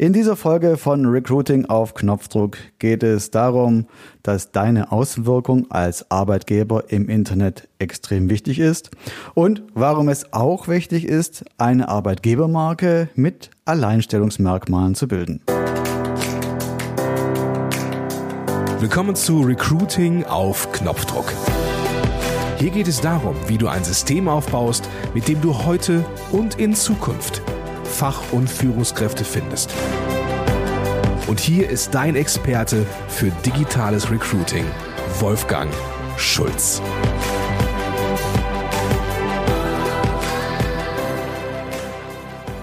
In dieser Folge von Recruiting auf Knopfdruck geht es darum, dass deine Außenwirkung als Arbeitgeber im Internet extrem wichtig ist und warum es auch wichtig ist, eine Arbeitgebermarke mit Alleinstellungsmerkmalen zu bilden. Willkommen zu Recruiting auf Knopfdruck. Hier geht es darum, wie du ein System aufbaust, mit dem du heute und in Zukunft Fach- und Führungskräfte findest. Und hier ist dein Experte für digitales Recruiting, Wolfgang Schulz.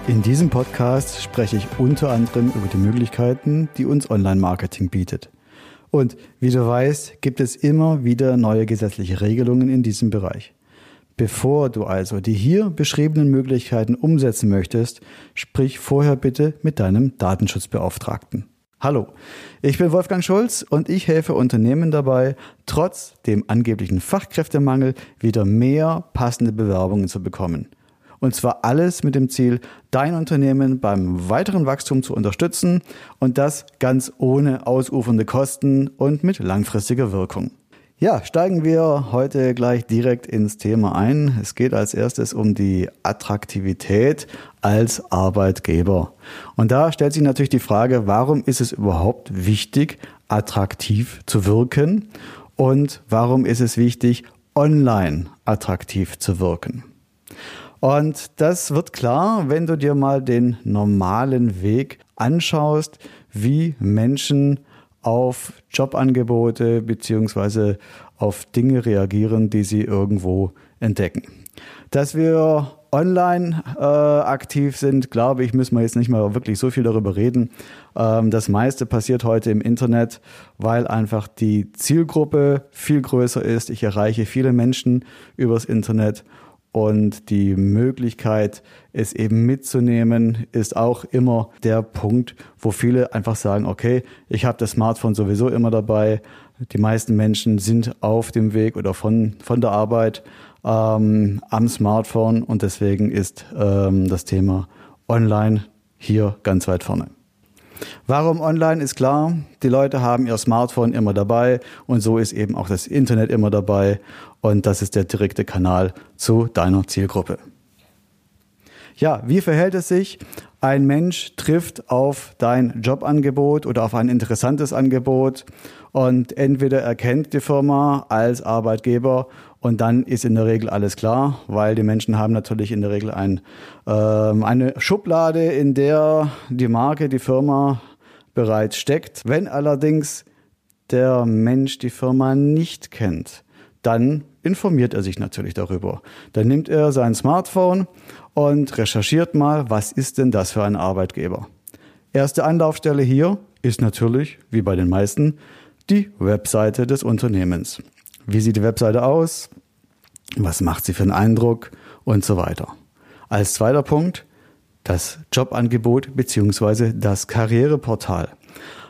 In diesem Podcast spreche ich unter anderem über die Möglichkeiten, die uns Online-Marketing bietet. Und wie du weißt, gibt es immer wieder neue gesetzliche Regelungen in diesem Bereich. Bevor du also die hier beschriebenen Möglichkeiten umsetzen möchtest, sprich vorher bitte mit deinem Datenschutzbeauftragten. Hallo, ich bin Wolfgang Schulz und ich helfe Unternehmen dabei, trotz dem angeblichen Fachkräftemangel wieder mehr passende Bewerbungen zu bekommen. Und zwar alles mit dem Ziel, dein Unternehmen beim weiteren Wachstum zu unterstützen und das ganz ohne ausufernde Kosten und mit langfristiger Wirkung. Ja, steigen wir heute gleich direkt ins Thema ein. Es geht als erstes um die Attraktivität als Arbeitgeber. Und da stellt sich natürlich die Frage, warum ist es überhaupt wichtig, attraktiv zu wirken? Und warum ist es wichtig, online attraktiv zu wirken? Und das wird klar, wenn du dir mal den normalen Weg anschaust, wie Menschen auf Jobangebote beziehungsweise auf Dinge reagieren, die sie irgendwo entdecken. Dass wir online äh, aktiv sind, glaube ich, müssen wir jetzt nicht mehr wirklich so viel darüber reden. Ähm, das meiste passiert heute im Internet, weil einfach die Zielgruppe viel größer ist. Ich erreiche viele Menschen übers Internet und die Möglichkeit, es eben mitzunehmen, ist auch immer der Punkt, wo viele einfach sagen, okay, ich habe das Smartphone sowieso immer dabei. Die meisten Menschen sind auf dem Weg oder von, von der Arbeit ähm, am Smartphone und deswegen ist ähm, das Thema Online hier ganz weit vorne. Warum online ist klar, die Leute haben ihr Smartphone immer dabei und so ist eben auch das Internet immer dabei und das ist der direkte Kanal zu deiner Zielgruppe. Ja, wie verhält es sich? Ein Mensch trifft auf dein Jobangebot oder auf ein interessantes Angebot und entweder erkennt die Firma als Arbeitgeber und dann ist in der Regel alles klar, weil die Menschen haben natürlich in der Regel ein, äh, eine Schublade, in der die Marke, die Firma bereits steckt. Wenn allerdings der Mensch die Firma nicht kennt, dann informiert er sich natürlich darüber. Dann nimmt er sein Smartphone und recherchiert mal, was ist denn das für ein Arbeitgeber. Erste Anlaufstelle hier ist natürlich, wie bei den meisten, die Webseite des Unternehmens. Wie sieht die Webseite aus? Was macht sie für einen Eindruck? Und so weiter. Als zweiter Punkt das Jobangebot beziehungsweise das Karriereportal.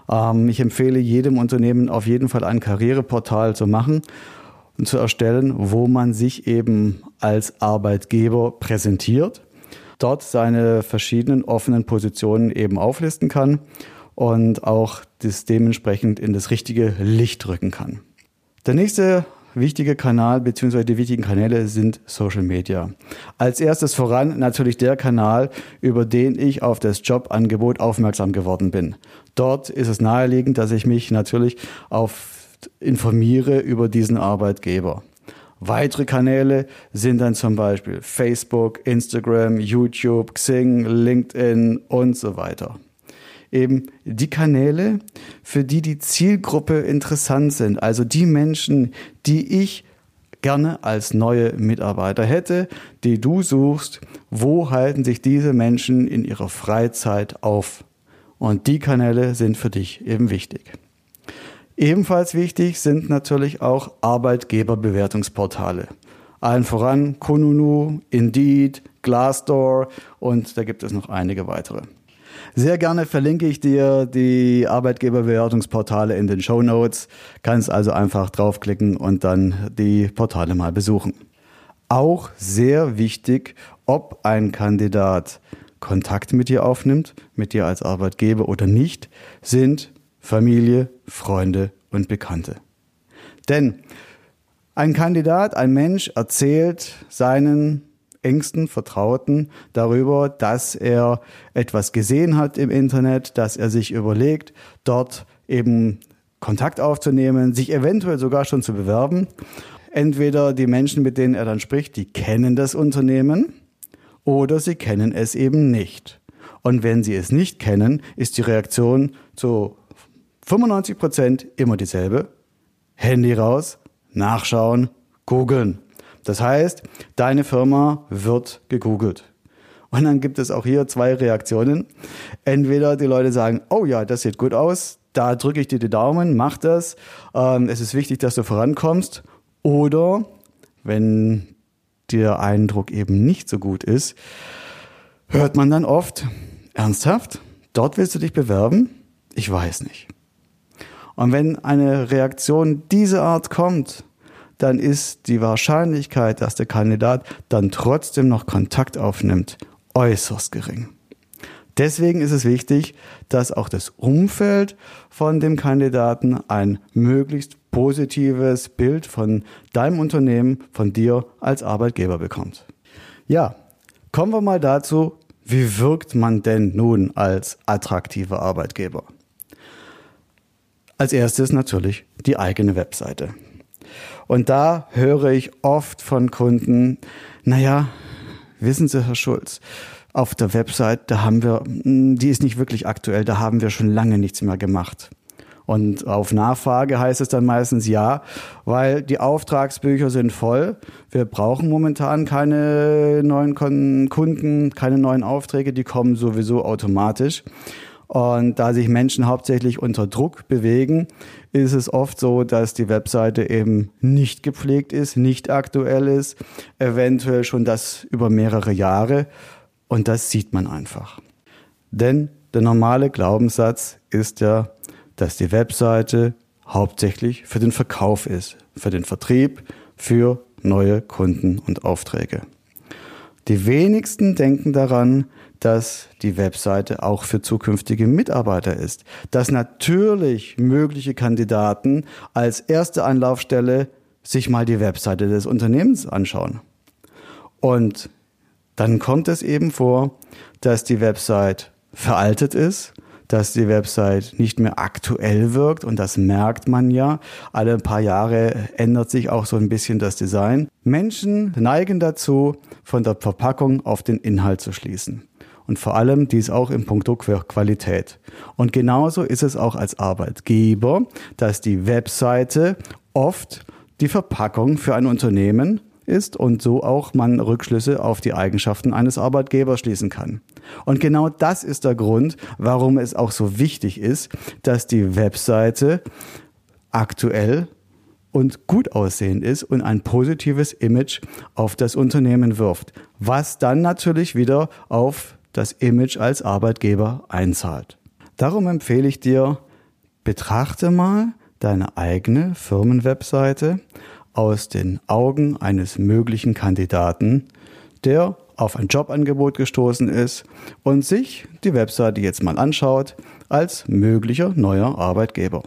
Ähm, ich empfehle jedem Unternehmen auf jeden Fall ein Karriereportal zu machen und zu erstellen, wo man sich eben als Arbeitgeber präsentiert, dort seine verschiedenen offenen Positionen eben auflisten kann und auch das dementsprechend in das richtige Licht rücken kann. Der nächste wichtige Kanal bzw. die wichtigen Kanäle sind Social Media. Als erstes voran natürlich der Kanal, über den ich auf das Jobangebot aufmerksam geworden bin. Dort ist es naheliegend, dass ich mich natürlich auf informiere über diesen Arbeitgeber. Weitere Kanäle sind dann zum Beispiel Facebook, Instagram, YouTube, Xing, LinkedIn und so weiter eben die Kanäle, für die die Zielgruppe interessant sind. Also die Menschen, die ich gerne als neue Mitarbeiter hätte, die du suchst, wo halten sich diese Menschen in ihrer Freizeit auf? Und die Kanäle sind für dich eben wichtig. Ebenfalls wichtig sind natürlich auch Arbeitgeberbewertungsportale. Allen voran Kununu, Indeed, Glassdoor und da gibt es noch einige weitere. Sehr gerne verlinke ich dir die Arbeitgeberbewertungsportale in den Show Notes. Kannst also einfach draufklicken und dann die Portale mal besuchen. Auch sehr wichtig, ob ein Kandidat Kontakt mit dir aufnimmt, mit dir als Arbeitgeber oder nicht, sind Familie, Freunde und Bekannte. Denn ein Kandidat, ein Mensch erzählt seinen engsten Vertrauten darüber, dass er etwas gesehen hat im Internet, dass er sich überlegt, dort eben Kontakt aufzunehmen, sich eventuell sogar schon zu bewerben. Entweder die Menschen, mit denen er dann spricht, die kennen das Unternehmen oder sie kennen es eben nicht. Und wenn sie es nicht kennen, ist die Reaktion zu 95 Prozent immer dieselbe. Handy raus, nachschauen, googeln. Das heißt, deine Firma wird gegoogelt. Und dann gibt es auch hier zwei Reaktionen. Entweder die Leute sagen, oh ja, das sieht gut aus, da drücke ich dir die Daumen, mach das, ähm, es ist wichtig, dass du vorankommst. Oder wenn der Eindruck eben nicht so gut ist, hört man dann oft, ernsthaft, dort willst du dich bewerben? Ich weiß nicht. Und wenn eine Reaktion dieser Art kommt, dann ist die Wahrscheinlichkeit, dass der Kandidat dann trotzdem noch Kontakt aufnimmt, äußerst gering. Deswegen ist es wichtig, dass auch das Umfeld von dem Kandidaten ein möglichst positives Bild von deinem Unternehmen, von dir als Arbeitgeber bekommt. Ja, kommen wir mal dazu, wie wirkt man denn nun als attraktiver Arbeitgeber? Als erstes natürlich die eigene Webseite. Und da höre ich oft von Kunden, naja, wissen Sie, Herr Schulz, auf der Website, da haben wir, hm, die ist nicht wirklich aktuell, da haben wir schon lange nichts mehr gemacht. Und auf Nachfrage heißt es dann meistens ja, weil die Auftragsbücher sind voll. Wir brauchen momentan keine neuen Kunden, keine neuen Aufträge, die kommen sowieso automatisch. Und da sich Menschen hauptsächlich unter Druck bewegen, ist es oft so, dass die Webseite eben nicht gepflegt ist, nicht aktuell ist, eventuell schon das über mehrere Jahre. Und das sieht man einfach. Denn der normale Glaubenssatz ist ja, dass die Webseite hauptsächlich für den Verkauf ist, für den Vertrieb, für neue Kunden und Aufträge. Die wenigsten denken daran, dass die Webseite auch für zukünftige Mitarbeiter ist, dass natürlich mögliche Kandidaten als erste Anlaufstelle sich mal die Webseite des Unternehmens anschauen. Und dann kommt es eben vor, dass die Website veraltet ist, dass die Website nicht mehr aktuell wirkt und das merkt man ja. Alle paar Jahre ändert sich auch so ein bisschen das Design. Menschen neigen dazu, von der Verpackung auf den Inhalt zu schließen und vor allem dies auch im Punkto Qualität. Und genauso ist es auch als Arbeitgeber, dass die Webseite oft die Verpackung für ein Unternehmen ist und so auch man Rückschlüsse auf die Eigenschaften eines Arbeitgebers schließen kann. Und genau das ist der Grund, warum es auch so wichtig ist, dass die Webseite aktuell und gut aussehend ist und ein positives Image auf das Unternehmen wirft, was dann natürlich wieder auf das Image als Arbeitgeber einzahlt. Darum empfehle ich dir, betrachte mal deine eigene Firmenwebseite aus den Augen eines möglichen Kandidaten, der auf ein Jobangebot gestoßen ist und sich die Webseite jetzt mal anschaut als möglicher neuer Arbeitgeber.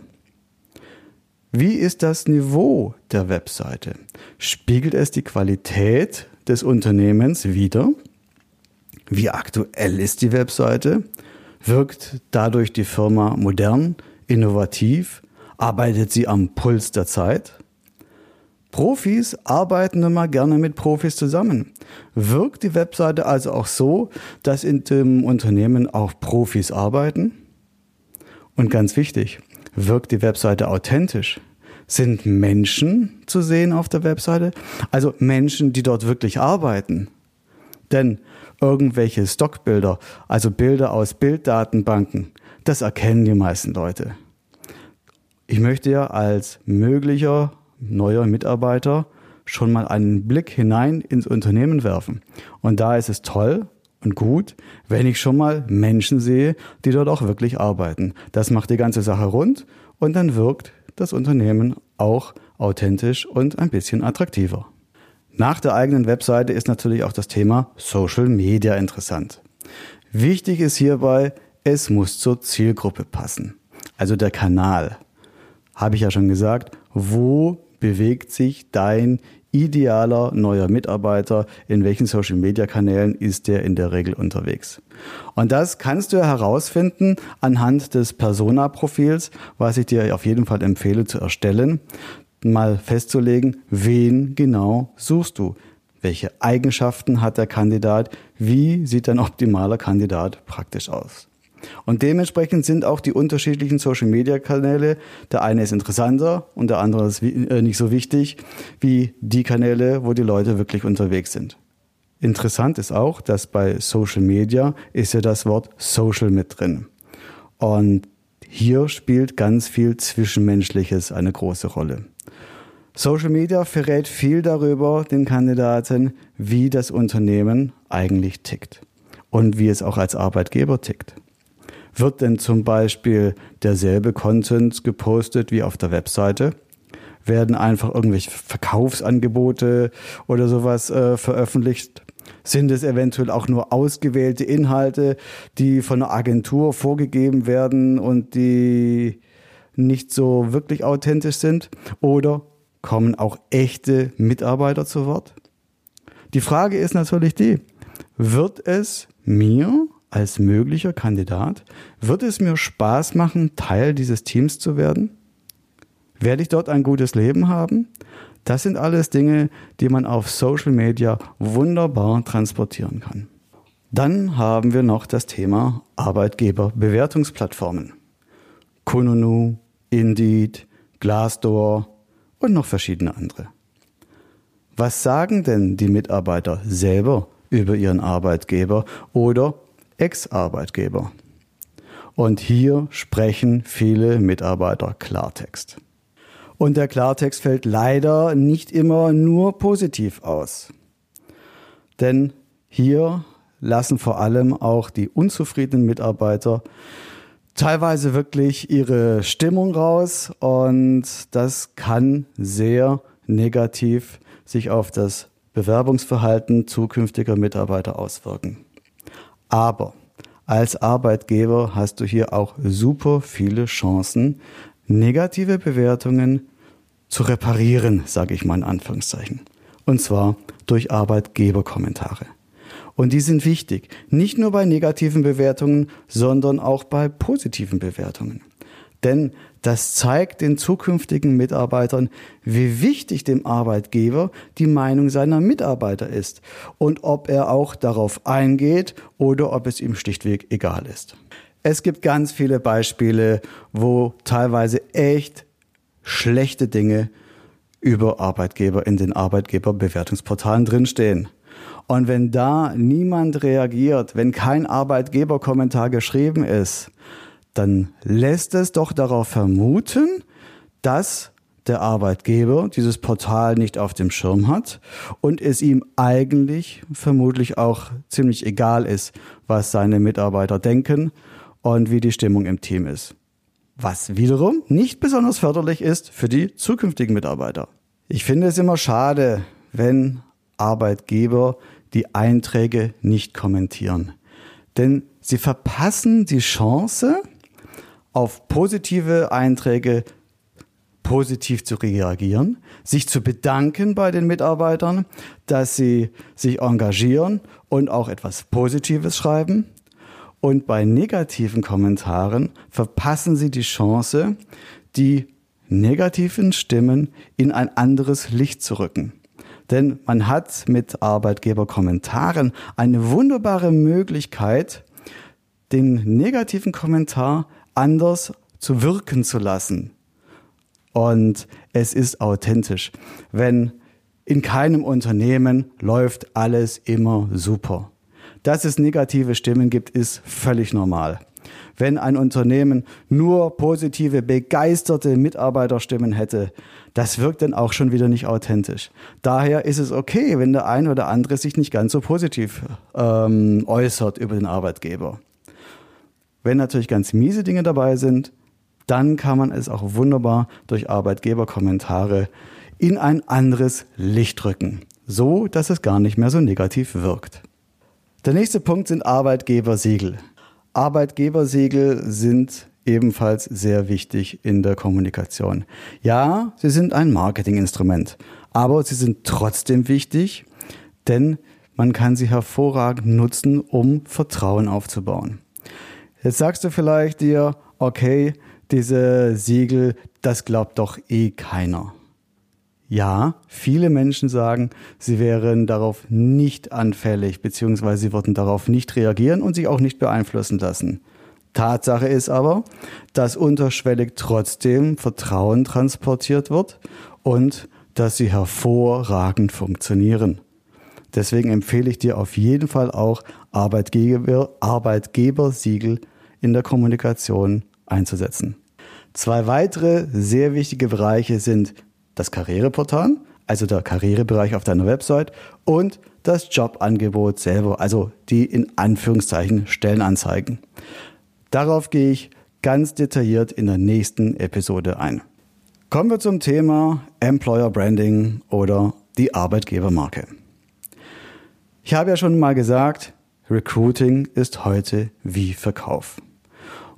Wie ist das Niveau der Webseite? Spiegelt es die Qualität des Unternehmens wider? Wie aktuell ist die Webseite? Wirkt dadurch die Firma modern, innovativ? Arbeitet sie am Puls der Zeit? Profis arbeiten immer gerne mit Profis zusammen. Wirkt die Webseite also auch so, dass in dem Unternehmen auch Profis arbeiten? Und ganz wichtig, wirkt die Webseite authentisch? Sind Menschen zu sehen auf der Webseite? Also Menschen, die dort wirklich arbeiten? Denn irgendwelche Stockbilder, also Bilder aus Bilddatenbanken, das erkennen die meisten Leute. Ich möchte ja als möglicher neuer Mitarbeiter schon mal einen Blick hinein ins Unternehmen werfen. Und da ist es toll und gut, wenn ich schon mal Menschen sehe, die dort auch wirklich arbeiten. Das macht die ganze Sache rund und dann wirkt das Unternehmen auch authentisch und ein bisschen attraktiver. Nach der eigenen Webseite ist natürlich auch das Thema Social Media interessant. Wichtig ist hierbei, es muss zur Zielgruppe passen. Also der Kanal. Habe ich ja schon gesagt, wo bewegt sich dein idealer neuer Mitarbeiter, in welchen Social-Media-Kanälen ist der in der Regel unterwegs. Und das kannst du herausfinden anhand des Persona-Profils, was ich dir auf jeden Fall empfehle zu erstellen, mal festzulegen, wen genau suchst du. Welche Eigenschaften hat der Kandidat? Wie sieht ein optimaler Kandidat praktisch aus? Und dementsprechend sind auch die unterschiedlichen Social-Media-Kanäle, der eine ist interessanter und der andere ist äh, nicht so wichtig, wie die Kanäle, wo die Leute wirklich unterwegs sind. Interessant ist auch, dass bei Social Media ist ja das Wort Social mit drin. Und hier spielt ganz viel Zwischenmenschliches eine große Rolle. Social Media verrät viel darüber den Kandidaten, wie das Unternehmen eigentlich tickt und wie es auch als Arbeitgeber tickt. Wird denn zum Beispiel derselbe Content gepostet wie auf der Webseite? Werden einfach irgendwelche Verkaufsangebote oder sowas äh, veröffentlicht? Sind es eventuell auch nur ausgewählte Inhalte, die von einer Agentur vorgegeben werden und die nicht so wirklich authentisch sind? Oder kommen auch echte Mitarbeiter zu Wort? Die Frage ist natürlich die, wird es mir als möglicher Kandidat, wird es mir Spaß machen, Teil dieses Teams zu werden? Werde ich dort ein gutes Leben haben? Das sind alles Dinge, die man auf Social Media wunderbar transportieren kann. Dann haben wir noch das Thema Arbeitgeberbewertungsplattformen. Kununu, Indeed, Glassdoor und noch verschiedene andere. Was sagen denn die Mitarbeiter selber über ihren Arbeitgeber oder Ex-Arbeitgeber. Und hier sprechen viele Mitarbeiter Klartext. Und der Klartext fällt leider nicht immer nur positiv aus. Denn hier lassen vor allem auch die unzufriedenen Mitarbeiter teilweise wirklich ihre Stimmung raus und das kann sehr negativ sich auf das Bewerbungsverhalten zukünftiger Mitarbeiter auswirken. Aber als Arbeitgeber hast du hier auch super viele Chancen, negative Bewertungen zu reparieren, sage ich mal in Anführungszeichen. Und zwar durch Arbeitgeberkommentare. Und die sind wichtig, nicht nur bei negativen Bewertungen, sondern auch bei positiven Bewertungen. Denn das zeigt den zukünftigen Mitarbeitern, wie wichtig dem Arbeitgeber die Meinung seiner Mitarbeiter ist und ob er auch darauf eingeht oder ob es ihm schlichtweg egal ist. Es gibt ganz viele Beispiele, wo teilweise echt schlechte Dinge über Arbeitgeber in den Arbeitgeberbewertungsportalen drinstehen. Und wenn da niemand reagiert, wenn kein Arbeitgeberkommentar geschrieben ist, dann lässt es doch darauf vermuten, dass der Arbeitgeber dieses Portal nicht auf dem Schirm hat und es ihm eigentlich vermutlich auch ziemlich egal ist, was seine Mitarbeiter denken und wie die Stimmung im Team ist. Was wiederum nicht besonders förderlich ist für die zukünftigen Mitarbeiter. Ich finde es immer schade, wenn Arbeitgeber die Einträge nicht kommentieren. Denn sie verpassen die Chance, auf positive Einträge positiv zu reagieren, sich zu bedanken bei den Mitarbeitern, dass sie sich engagieren und auch etwas Positives schreiben. Und bei negativen Kommentaren verpassen sie die Chance, die negativen Stimmen in ein anderes Licht zu rücken. Denn man hat mit Arbeitgeberkommentaren eine wunderbare Möglichkeit, den negativen Kommentar anders zu wirken zu lassen. Und es ist authentisch. Wenn in keinem Unternehmen läuft alles immer super. Dass es negative Stimmen gibt, ist völlig normal. Wenn ein Unternehmen nur positive, begeisterte Mitarbeiterstimmen hätte, das wirkt dann auch schon wieder nicht authentisch. Daher ist es okay, wenn der ein oder andere sich nicht ganz so positiv ähm, äußert über den Arbeitgeber. Wenn natürlich ganz miese Dinge dabei sind, dann kann man es auch wunderbar durch Arbeitgeberkommentare in ein anderes Licht rücken, so dass es gar nicht mehr so negativ wirkt. Der nächste Punkt sind Arbeitgebersiegel. Arbeitgebersiegel sind ebenfalls sehr wichtig in der Kommunikation. Ja, sie sind ein Marketinginstrument, aber sie sind trotzdem wichtig, denn man kann sie hervorragend nutzen, um Vertrauen aufzubauen. Jetzt sagst du vielleicht dir, okay, diese Siegel, das glaubt doch eh keiner. Ja, viele Menschen sagen, sie wären darauf nicht anfällig, beziehungsweise sie würden darauf nicht reagieren und sich auch nicht beeinflussen lassen. Tatsache ist aber, dass unterschwellig trotzdem Vertrauen transportiert wird und dass sie hervorragend funktionieren. Deswegen empfehle ich dir auf jeden Fall auch Arbeitgeber, Arbeitgebersiegel in der Kommunikation einzusetzen. Zwei weitere sehr wichtige Bereiche sind das Karriereportal, also der Karrierebereich auf deiner Website und das Jobangebot selber, also die in Anführungszeichen Stellenanzeigen. Darauf gehe ich ganz detailliert in der nächsten Episode ein. Kommen wir zum Thema Employer Branding oder die Arbeitgebermarke. Ich habe ja schon mal gesagt, Recruiting ist heute wie Verkauf.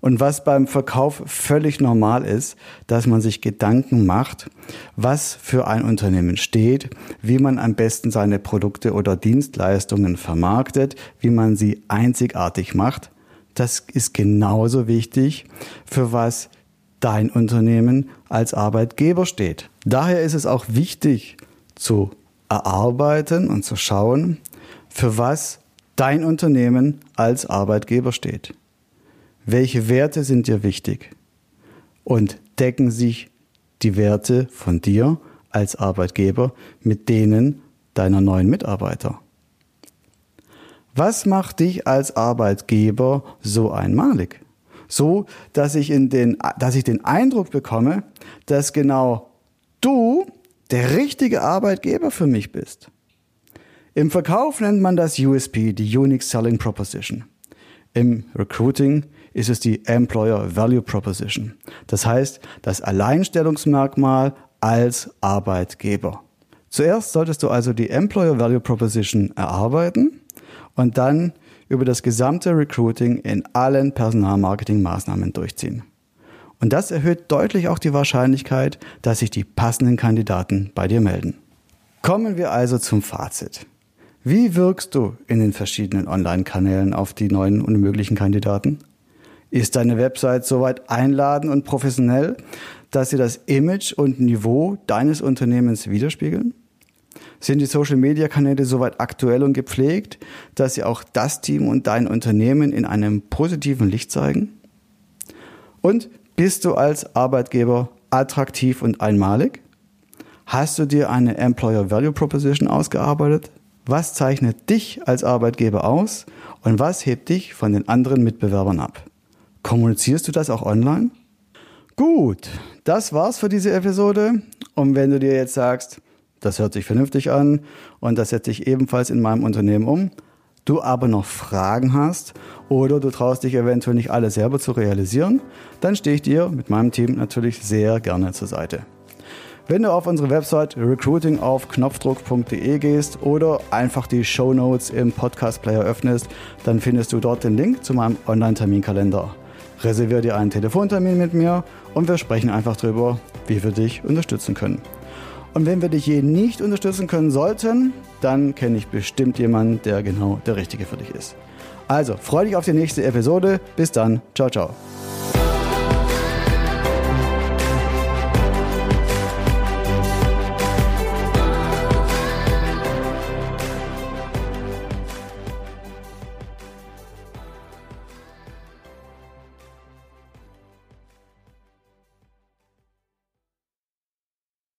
Und was beim Verkauf völlig normal ist, dass man sich Gedanken macht, was für ein Unternehmen steht, wie man am besten seine Produkte oder Dienstleistungen vermarktet, wie man sie einzigartig macht. Das ist genauso wichtig, für was dein Unternehmen als Arbeitgeber steht. Daher ist es auch wichtig zu erarbeiten und zu schauen, für was dein Unternehmen als Arbeitgeber steht. Welche Werte sind dir wichtig? Und decken sich die Werte von dir als Arbeitgeber mit denen deiner neuen Mitarbeiter? Was macht dich als Arbeitgeber so einmalig? So, dass ich, in den, dass ich den Eindruck bekomme, dass genau du der richtige Arbeitgeber für mich bist. Im Verkauf nennt man das USP, die Unique Selling Proposition. Im Recruiting ist es die Employer Value Proposition. Das heißt, das Alleinstellungsmerkmal als Arbeitgeber. Zuerst solltest du also die Employer Value Proposition erarbeiten und dann über das gesamte Recruiting in allen Personalmarketing-Maßnahmen durchziehen. Und das erhöht deutlich auch die Wahrscheinlichkeit, dass sich die passenden Kandidaten bei dir melden. Kommen wir also zum Fazit. Wie wirkst du in den verschiedenen Online-Kanälen auf die neuen und möglichen Kandidaten? Ist deine Website soweit einladend und professionell, dass sie das Image und Niveau deines Unternehmens widerspiegeln? Sind die Social-Media-Kanäle soweit aktuell und gepflegt, dass sie auch das Team und dein Unternehmen in einem positiven Licht zeigen? Und bist du als Arbeitgeber attraktiv und einmalig? Hast du dir eine Employer Value Proposition ausgearbeitet? Was zeichnet dich als Arbeitgeber aus und was hebt dich von den anderen Mitbewerbern ab? Kommunizierst du das auch online? Gut, das war's für diese Episode. Und wenn du dir jetzt sagst, das hört sich vernünftig an und das setze ich ebenfalls in meinem Unternehmen um, du aber noch Fragen hast oder du traust dich eventuell nicht alle selber zu realisieren, dann stehe ich dir mit meinem Team natürlich sehr gerne zur Seite. Wenn du auf unsere Website recruitingaufknopfdruck.de gehst oder einfach die Show Notes im Podcast Player öffnest, dann findest du dort den Link zu meinem Online-Terminkalender reservier dir einen Telefontermin mit mir und wir sprechen einfach darüber, wie wir dich unterstützen können. Und wenn wir dich je nicht unterstützen können sollten, dann kenne ich bestimmt jemanden, der genau der Richtige für dich ist. Also, freue dich auf die nächste Episode. Bis dann. Ciao, ciao.